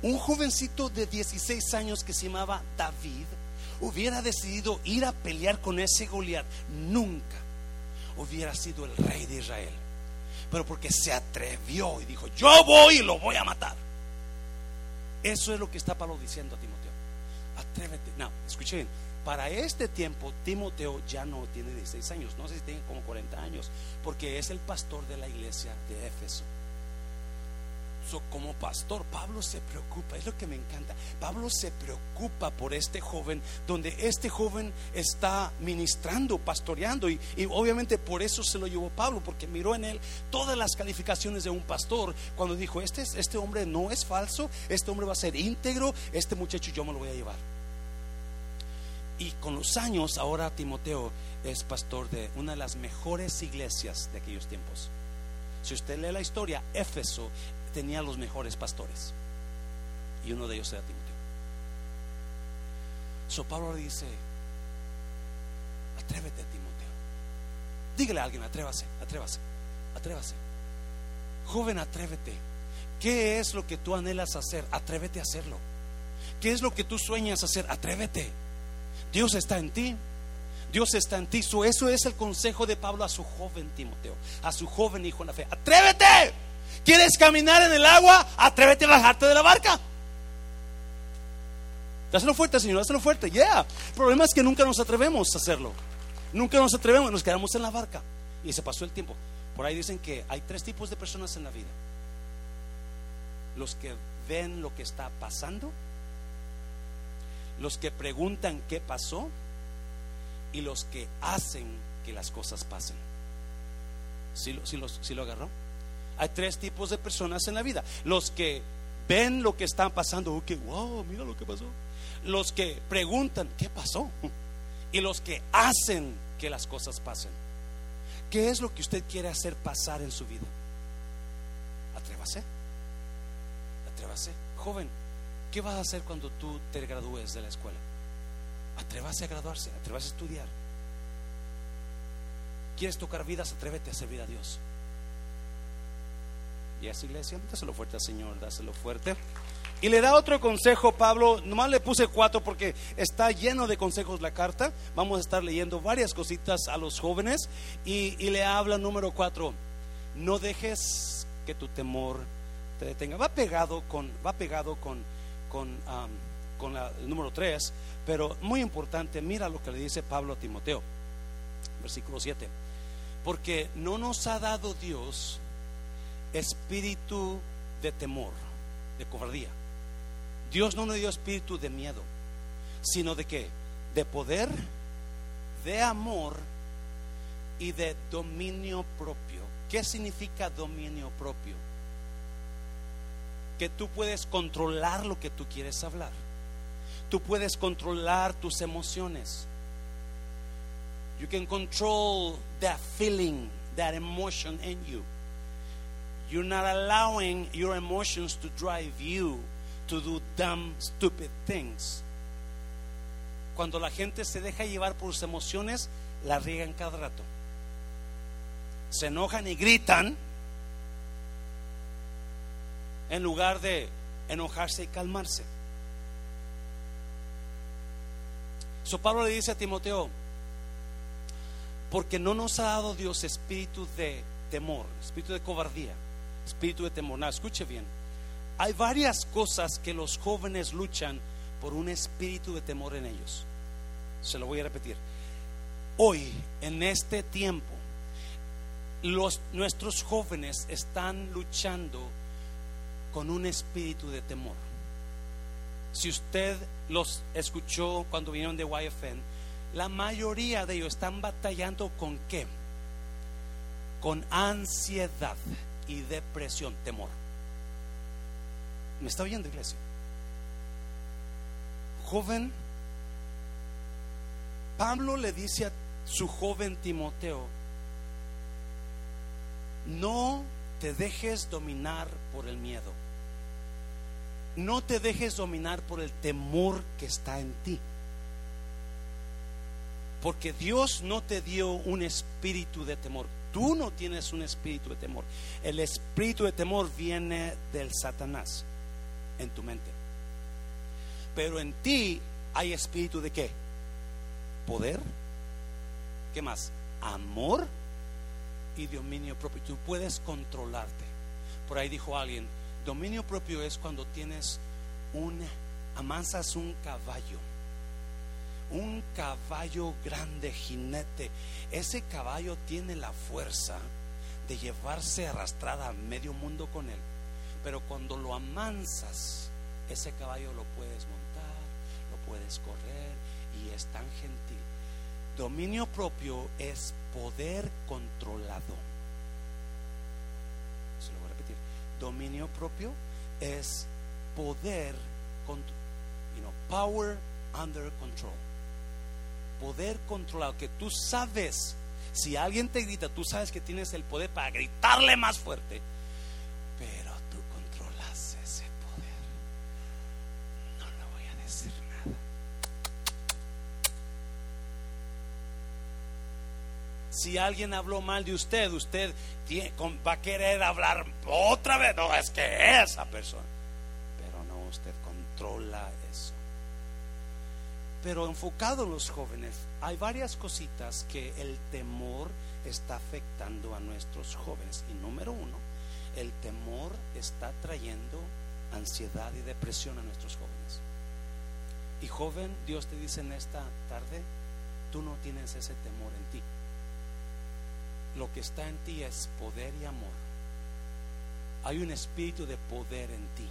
un jovencito de 16 años que se llamaba David hubiera decidido ir a pelear con ese Goliat, nunca hubiera sido el rey de Israel. Pero porque se atrevió y dijo, yo voy y lo voy a matar. Eso es lo que está Pablo diciendo a Timoteo. Atrévete. No, escuchen, para este tiempo Timoteo ya no tiene 16 años, no sé si tiene como 40 años, porque es el pastor de la iglesia de Éfeso como pastor, Pablo se preocupa, es lo que me encanta. Pablo se preocupa por este joven, donde este joven está ministrando, pastoreando, y, obviamente por eso se lo llevó Pablo, porque miró en él todas las calificaciones de un pastor. Cuando dijo: Este, este hombre no es falso, este hombre va a ser íntegro, este muchacho yo me lo voy a llevar. Y con los años, ahora Timoteo es pastor de una de las mejores iglesias de aquellos tiempos. Si usted lee la historia, Éfeso tenía los mejores pastores. Y uno de ellos era Timoteo. So Pablo le dice, atrévete Timoteo. Dígale a alguien, atrévase, atrévase, atrévase. Joven, atrévete. ¿Qué es lo que tú anhelas hacer? Atrévete a hacerlo. ¿Qué es lo que tú sueñas hacer? Atrévete. Dios está en ti. Dios está en ti. eso es el consejo de Pablo a su joven Timoteo, a su joven hijo en la fe. Atrévete. ¿Quieres caminar en el agua? Atrévete a bajarte de la barca. Dáselo fuerte, Señor, dáselo fuerte. Yeah. El problema es que nunca nos atrevemos a hacerlo. Nunca nos atrevemos, nos quedamos en la barca. Y se pasó el tiempo. Por ahí dicen que hay tres tipos de personas en la vida. los que ven lo que está pasando, los que preguntan qué pasó y los que hacen que las cosas pasen. ¿Sí lo, sí lo agarró? Hay tres tipos de personas en la vida. Los que ven lo que está pasando, oh, wow, mira lo que pasó. Los que preguntan, ¿qué pasó? Y los que hacen que las cosas pasen. ¿Qué es lo que usted quiere hacer pasar en su vida? Atrévase. Atrévase. Joven, ¿qué vas a hacer cuando tú te gradúes de la escuela? Atrévase a graduarse, atrévase a estudiar. ¿Quieres tocar vidas? Atrévete a servir a Dios. Y esa iglesia, dáselo fuerte al Señor, dáselo fuerte. Y le da otro consejo, Pablo. Nomás le puse cuatro porque está lleno de consejos la carta. Vamos a estar leyendo varias cositas a los jóvenes. Y, le habla número cuatro. No dejes que tu temor te detenga. Va pegado con, va pegado con, con, con el número tres. Pero muy importante, mira lo que le dice Pablo a Timoteo. Versículo 7. Porque no nos ha dado Dios espíritu de temor, de cobardía. Dios no nos dio espíritu de miedo, sino de qué? De poder, de amor y de dominio propio. ¿Qué significa dominio propio? Que tú puedes controlar lo que tú quieres hablar. Tú puedes controlar tus emociones. You can control that feeling, that emotion in you. You're not allowing your emotions to drive you to do dumb, stupid things. Cuando la gente se deja llevar por sus emociones, la riegan cada rato. Se enojan y gritan en lugar de enojarse y calmarse. So Pablo le dice a Timoteo, porque no nos ha dado Dios espíritu de temor, espíritu de cobardía espíritu de temor. escuche bien. Hay varias cosas que los jóvenes luchan por un espíritu de temor en ellos. Se lo voy a repetir. Hoy, en este tiempo, los, nuestros jóvenes están luchando con un espíritu de temor. Si usted los escuchó cuando vinieron de YFN, la mayoría de ellos están batallando con qué? Con ansiedad y depresión, temor. ¿Me está oyendo, iglesia? Joven, Pablo le dice a su joven Timoteo, no te dejes dominar por el miedo. No te dejes dominar por el temor que está en ti. Porque Dios no te dio un espíritu de temor. Tú no tienes un espíritu de temor. El espíritu de temor viene del Satanás en tu mente. Pero en ti hay espíritu de qué? Poder. ¿Qué más? Amor y dominio propio. Tú puedes controlarte. Por ahí dijo alguien, dominio propio es cuando tienes un, amansas un caballo un caballo grande jinete. Ese caballo tiene la fuerza de llevarse arrastrada a medio mundo con él. Pero cuando lo amansas, ese caballo lo puedes montar, lo puedes correr y es tan gentil. Dominio propio es poder controlado. Se lo voy a repetir. Dominio propio es poder, you know, power under control poder controlado, que tú sabes, si alguien te grita, tú sabes que tienes el poder para gritarle más fuerte, pero tú controlas ese poder. No le voy a decir nada. Si alguien habló mal de usted, usted va a querer hablar otra vez. No, es que esa persona. Pero no, usted controla eso. Pero enfocado en los jóvenes, hay varias cositas que el temor está afectando a nuestros jóvenes. Y número uno, el temor está trayendo ansiedad y depresión a nuestros jóvenes. Y joven, Dios te dice en esta tarde, tú no tienes ese temor en ti. Lo que está en ti es poder y amor. hay un espíritu de poder en ti.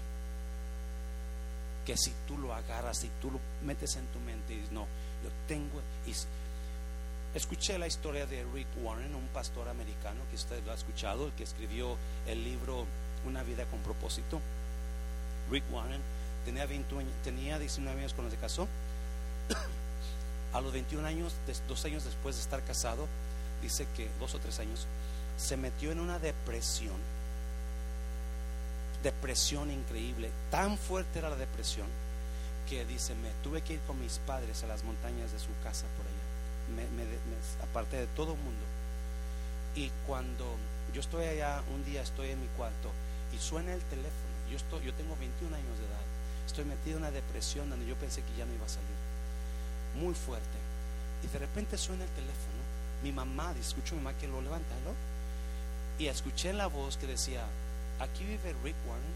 Que si tú lo agarras, si tú lo metes en tu mente y no, yo tengo. Y escuché la historia de Rick Warren, un pastor americano que usted lo ha escuchado, el que escribió el libro Una vida con propósito. Rick Warren tenía, 20 tenía 19 años cuando se casó. A los 21 años, dos años después de estar casado, dice que dos o tres años, se metió en una depresión depresión increíble. Tan fuerte era la depresión que dice, me tuve que ir con mis padres a las montañas de su casa por allá. Me, aparte de todo el mundo. Y cuando yo estoy allá, un día estoy en mi cuarto y suena el teléfono. Yo, estoy, yo tengo 21 años de edad. Estoy metido en una depresión donde yo pensé que ya no iba a salir. Muy fuerte. Y de repente suena el teléfono. Mi mamá, escucho a mi mamá que lo levanta. Y escuché la voz que decía, aquí vive Rick Warren.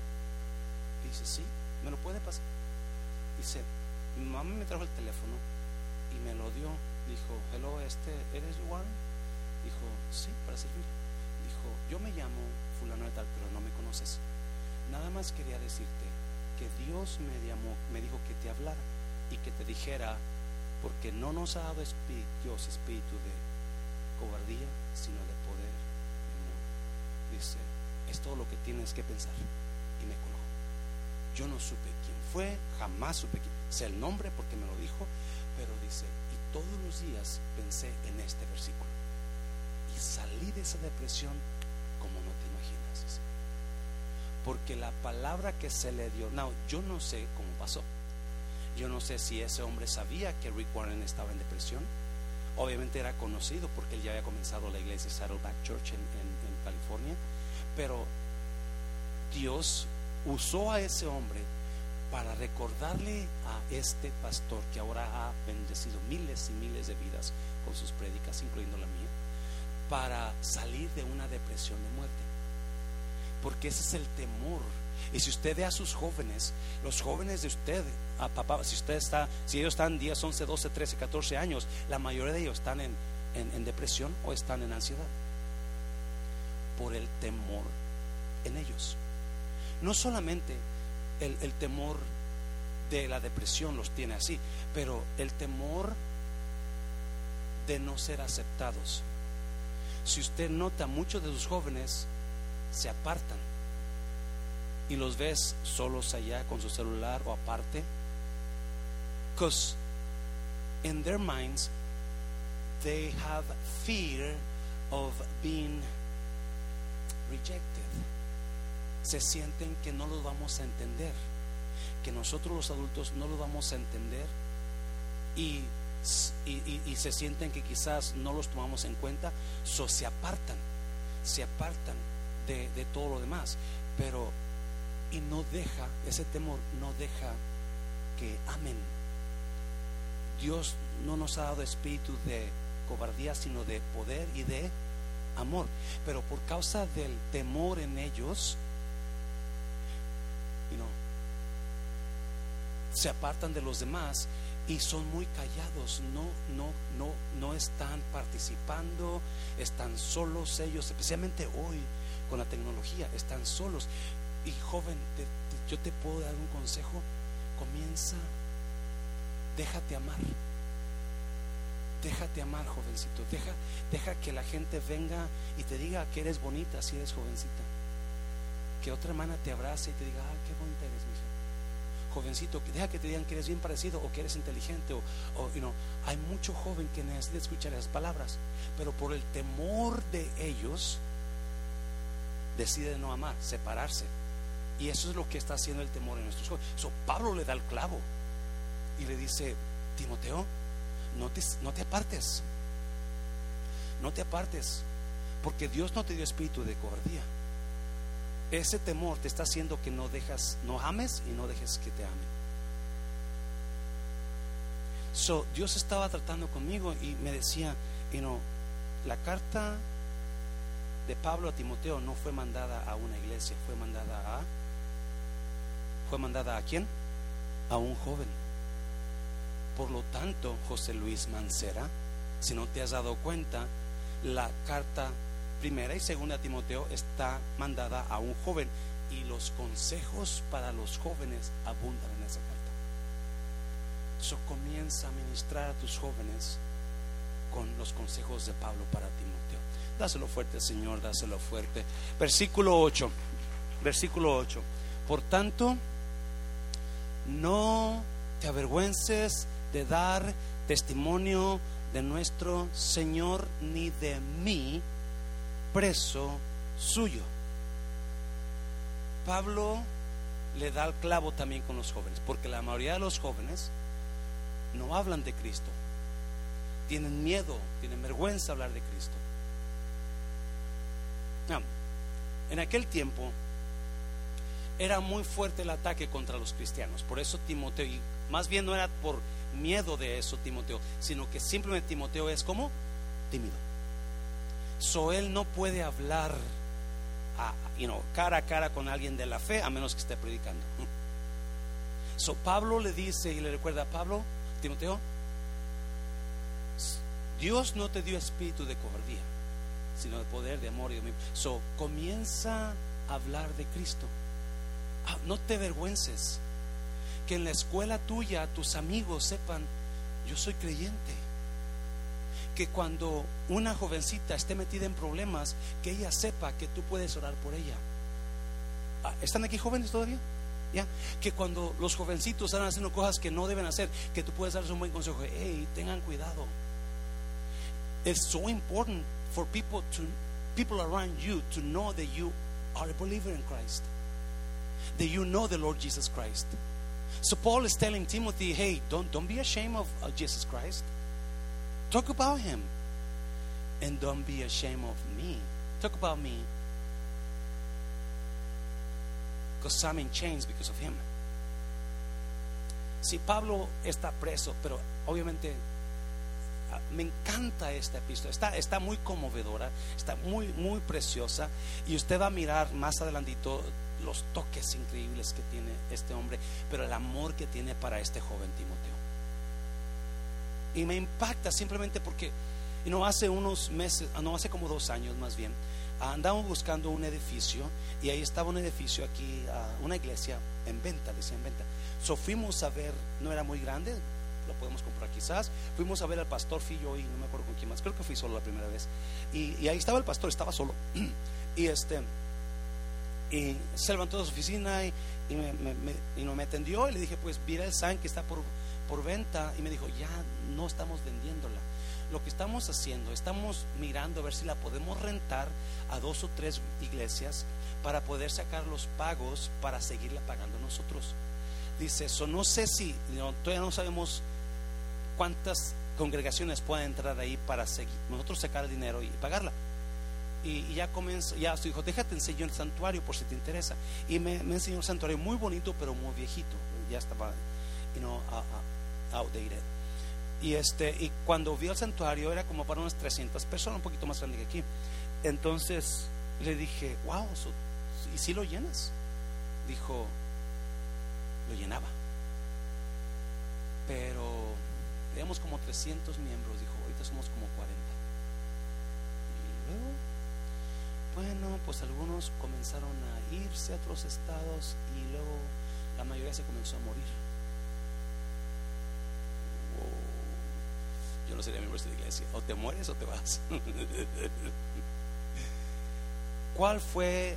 dice, sí, ¿me lo puede pasar? Dice, mi mamá me trajo el teléfono y me lo dio. Dijo, hello, este, ¿eres Warren? Dijo, sí, para servir. Dijo, yo me llamo fulano de tal, pero no me conoces. Nada más quería decirte que Dios me llamó, me dijo que te hablara y que te dijera, porque no nos ha dado Dios espíritu de cobardía, sino de poder. Dice, es todo lo que tienes que pensar. Y me colgó. Yo no supe quién fue, jamás supe quién. Sé el nombre porque me lo dijo, pero dice, y todos los días pensé en este versículo. Y salí de esa depresión como no te imaginas. Porque la palabra que se le dio, no, yo no sé cómo pasó. Yo no sé si ese hombre sabía que Rick Warren estaba en depresión. Obviamente era conocido porque él ya había comenzado la iglesia Saddleback Church en, en California pero Dios usó a ese hombre para recordarle a este pastor que ahora ha bendecido miles y miles de vidas con sus prédicas, incluyendo la mía, para salir de una depresión de muerte. Porque ese es el temor. Y si usted ve a sus jóvenes, los jóvenes de usted, a papá, si usted está, si ellos están 10, 11, 12, 13, 14 años, la mayoría de ellos están en, en depresión o están en ansiedad por el temor en ellos. No solamente el, temor de la depresión los tiene así, pero el temor de no ser aceptados. Si usted nota, muchos de sus jóvenes se apartan y los ves solos allá con su celular o aparte. Because in their minds they have fear of being rejected. Se sienten que no los vamos a entender, que nosotros los adultos no los vamos a entender y, y, se sienten que quizás no los tomamos en cuenta, so se apartan, se apartan de, de todo lo demás, pero y no deja, ese temor no deja que amen. Dios no nos ha dado espíritu de cobardía, sino de poder y de amor. Pero por causa del temor en ellos, se apartan de los demás y son muy callados, no, no, no, no están participando, están solos ellos, especialmente hoy con la tecnología, están solos. Y joven, yo te puedo dar un consejo, comienza, déjate amar. Déjate amar, jovencito. Deja, deja que la gente venga y te diga que eres bonita si eres jovencita. Que otra hermana te abrace y te diga, ah, qué bonita eres, mija. Jovencito, deja que te digan que eres bien parecido o que eres inteligente. O, o hay mucho joven que necesita escuchar esas palabras, pero por el temor de ellos, decide no amar, separarse. Y eso es lo que está haciendo el temor en nuestros jóvenes. Pablo le da el clavo y le dice, Timoteo, no te, no te apartes. No te apartes. Porque Dios no te dio espíritu de cobardía. Ese temor te está haciendo que no dejas, no ames y no dejes que te amen. So, Dios estaba tratando conmigo y me decía, you know, la carta de Pablo a Timoteo no fue mandada a una iglesia, fue mandada a fue mandada a quién? A un joven. Por lo tanto, José Luis Mancera, si no te has dado cuenta, la carta primera y segunda Timoteo está mandada a un joven y los consejos para los jóvenes abundan en esa carta. So comienza a ministrar a tus jóvenes con los consejos de Pablo para Timoteo. Dáselo fuerte, Señor, dáselo fuerte. Versículo 8. Versículo 8. Por tanto, no te avergüences de dar testimonio de nuestro Señor ni de mí, preso suyo. Pablo le da el clavo también con los jóvenes, porque la mayoría de los jóvenes no hablan de Cristo, tienen miedo, tienen vergüenza hablar de Cristo. en aquel tiempo era muy fuerte el ataque contra los cristianos, por eso Timoteo, y más bien no era por miedo de eso Timoteo, sino que simplemente Timoteo es como tímido. So él no puede hablar a, cara a cara con alguien de la fe a menos que esté predicando. So Pablo le dice y le recuerda, Pablo, Timoteo, Dios no te dio espíritu de cobardía, sino de poder, de amor y de So comienza a hablar de Cristo. Ah, no te avergüences que en la escuela tuya tus amigos sepan, yo soy creyente. Que cuando una jovencita esté metida en problemas, que ella sepa que tú puedes orar por ella. Ah, ¿Están aquí jóvenes todavía? ¿Ya? Que cuando los jovencitos están haciendo cosas que no deben hacer, que tú puedes darles un buen consejo. Hey, tengan cuidado. It's so important for people to people around you to know that you are a believer in Christ. That you know the Lord Jesus Christ. So Paul is telling Timothy, hey, don't, don't be ashamed of, of Jesus Christ. Talk about him. And don't be ashamed of me. Talk about me. Because I'm in chains because of him. Si Pablo está preso, pero obviamente ah, me encanta esta epístola, está, está muy conmovedora, está muy, muy preciosa y usted va a mirar más adelantito los toques increíbles que tiene este hombre, pero el amor que tiene para este joven Timoteo. Y me impacta simplemente porque, y no hace unos meses, ah, no hace como dos años más bien, andamos buscando un edificio y ahí estaba un edificio aquí, ah, una iglesia en venta, decía en venta. So fuimos a ver, no era muy grande, lo podemos comprar quizás. Fuimos a ver al pastor, fui yo y no me acuerdo con quién más, creo que fui solo la primera vez. Y, y ahí estaba el pastor, estaba solo. y este y se levantó de su oficina y, me, y no me atendió y le dije, pues mira el SAN que está por, por venta y me dijo, ya no estamos vendiéndola. Lo que estamos haciendo, estamos mirando a ver si la podemos rentar a dos o tres iglesias para poder sacar los pagos para seguirla pagando nosotros. Dice eso, no sé si, todavía no sabemos cuántas congregaciones pueden entrar ahí para seguir, nosotros sacar el dinero y pagarla y, ya comenzó, ya su hijo, déjate enseñar el santuario por si te interesa. Y me, enseñó el santuario muy bonito, pero muy viejito, ya estaba, you know, outdated. Y, este, y cuando vi el santuario era como para unas 300 personas, un poquito más grande que aquí. Entonces le dije, wow, ¿y si lo llenas? Dijo, lo llenaba. Pero teníamos como 300 miembros, dijo, ahorita somos como 40. Y luego bueno, pues algunos comenzaron a irse a otros estados y luego la mayoría se comenzó a morir. Yo no sería miembro de esta iglesia. O te mueres o te vas. ¿Cuál fue,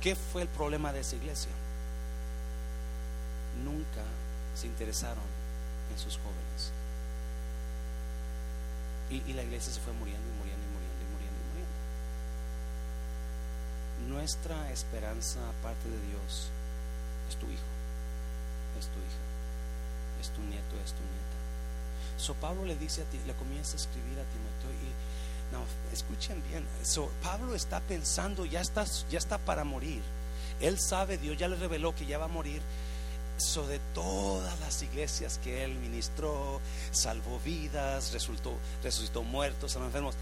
qué fue el problema de esa iglesia? Nunca se interesaron en sus jóvenes. Y la iglesia se fue muriendo y muriendo nuestra esperanza aparte de Dios es tu hijo, es tu hija, es tu nieto, es tu nieta. So Pablo le dice a ti, le comienza a escribir a Timoteo y no, escuchen bien. So Pablo está pensando, ya está, ya está para morir. Él sabe, Dios ya le reveló que ya va a morir. So de todas las iglesias que él ministró, salvó vidas, resultó, resucitó muertos, salvó enfermos.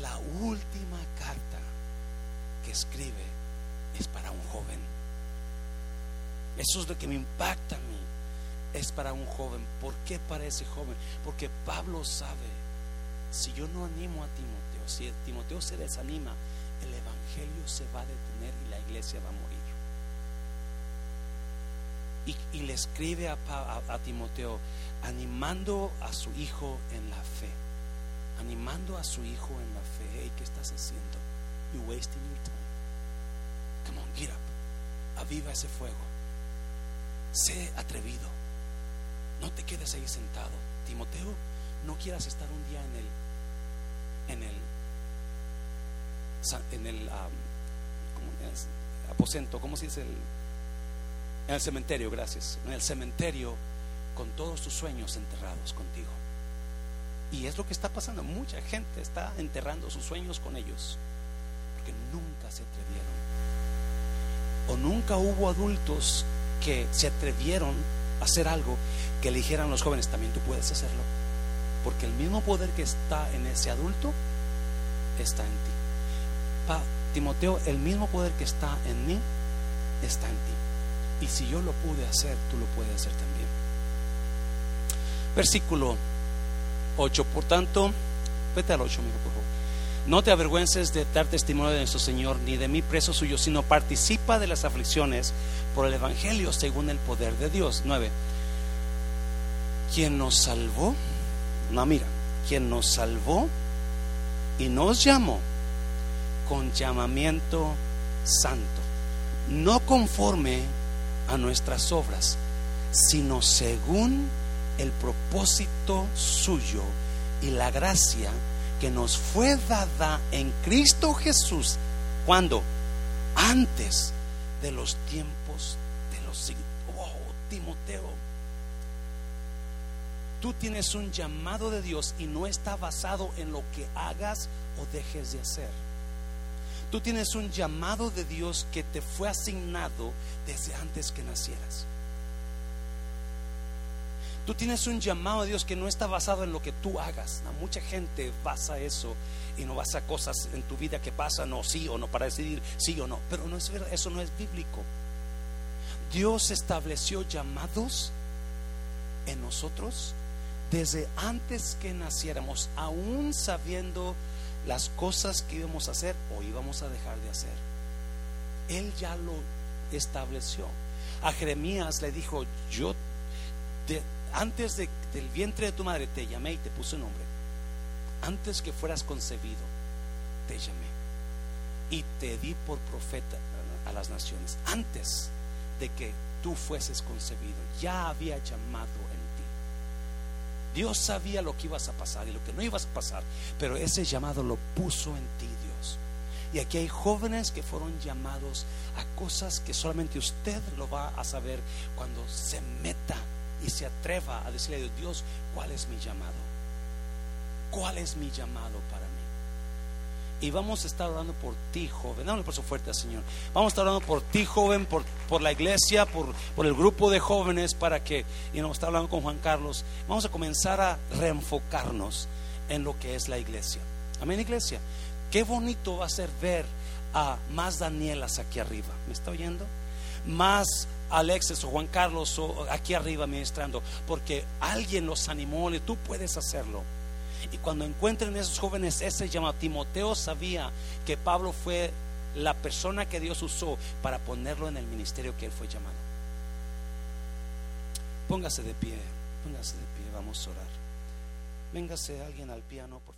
La última carta que escribe es para un joven. Eso es lo que me impacta a mí. Es para un joven. ¿Por qué para ese joven? Porque Pablo sabe, si yo no animo a Timoteo, si Timoteo se desanima, el Evangelio se va a detener y la iglesia va a morir. Y, le escribe a, Timoteo, animando a su hijo en la fe, animando a su hijo en la fe. Hey, ¿qué estás haciendo? Wasting your time. Get. Aviva ese fuego. Sé atrevido. No te quedes ahí sentado. Timoteo, no quieras estar un día en el en el en el, aposento, ¿cómo se dice? El, en el cementerio, gracias. En el cementerio con todos tus sueños enterrados contigo. Y es lo que está pasando. Mucha gente está enterrando sus sueños con ellos porque nunca se atrevieron. O nunca hubo adultos que se atrevieron a hacer algo que le dijeran los jóvenes, también tú puedes hacerlo. Porque el mismo poder que está en ese adulto está en ti. Timoteo, el mismo poder que está en mí está en ti. Y si yo lo pude hacer, tú lo puedes hacer también. Versículo 8. Por tanto, vete al 8, amigo, por favor. No te avergüences de dar testimonio de nuestro Señor, ni de mí preso suyo, sino participa de las aflicciones por el Evangelio según el poder de Dios. 9. Quien nos salvó, no mira, quien nos salvó y nos llamó con llamamiento santo, no conforme a nuestras obras, sino según el propósito suyo y la gracia que nos fue dada en Cristo Jesús. cuando Antes de los tiempos de los. Oh, Timoteo, tú tienes un llamado de Dios y no está basado en lo que hagas o dejes de hacer. Tú tienes un llamado de Dios que te fue asignado desde antes que nacieras. Tú tienes un llamado de Dios que no está basado en lo que tú hagas. mucha gente basa eso y no basa cosas en tu vida que pasan o sí o no para decidir sí o no. Pero no es verdad, eso no es bíblico. Dios estableció llamados en nosotros desde antes que naciéramos, aún sabiendo las cosas que íbamos a hacer o íbamos a dejar de hacer. Él ya lo estableció. A Jeremías le dijo, yo antes de, del vientre de tu madre te llamé y te puse nombre. Antes que fueras concebido, te llamé. Y te di por profeta a las naciones. Antes de que tú fueses concebido, ya había llamado Dios sabía lo que ibas a pasar y lo que no ibas a pasar, pero ese llamado lo puso en ti Dios. Y aquí hay jóvenes que fueron llamados a cosas que solamente usted lo va a saber cuando se meta y se atreva a decirle a Dios, Dios, ¿cuál es mi llamado? ¿Cuál es mi llamado para mí? Y vamos a estar orando por ti, joven. Dame un paso fuerte Señor. Vamos a estar orando por ti, joven, por, por la iglesia, por, por, el grupo de jóvenes, para que, y nos está hablando con Juan Carlos, vamos a comenzar a reenfocarnos en lo que es la iglesia. Amén, iglesia. Qué bonito va a ser ver a más Danielas aquí arriba. ¿Me está oyendo? Más Alexis o Juan Carlos aquí arriba ministrando, porque alguien los animó y tú puedes hacerlo. Y cuando encuentren esos jóvenes ese llamado, Timoteo sabía que Pablo fue la persona que Dios usó para ponerlo en el ministerio que él fue llamado. Póngase de pie, póngase de pie, vamos a orar. Véngase alguien al piano, por.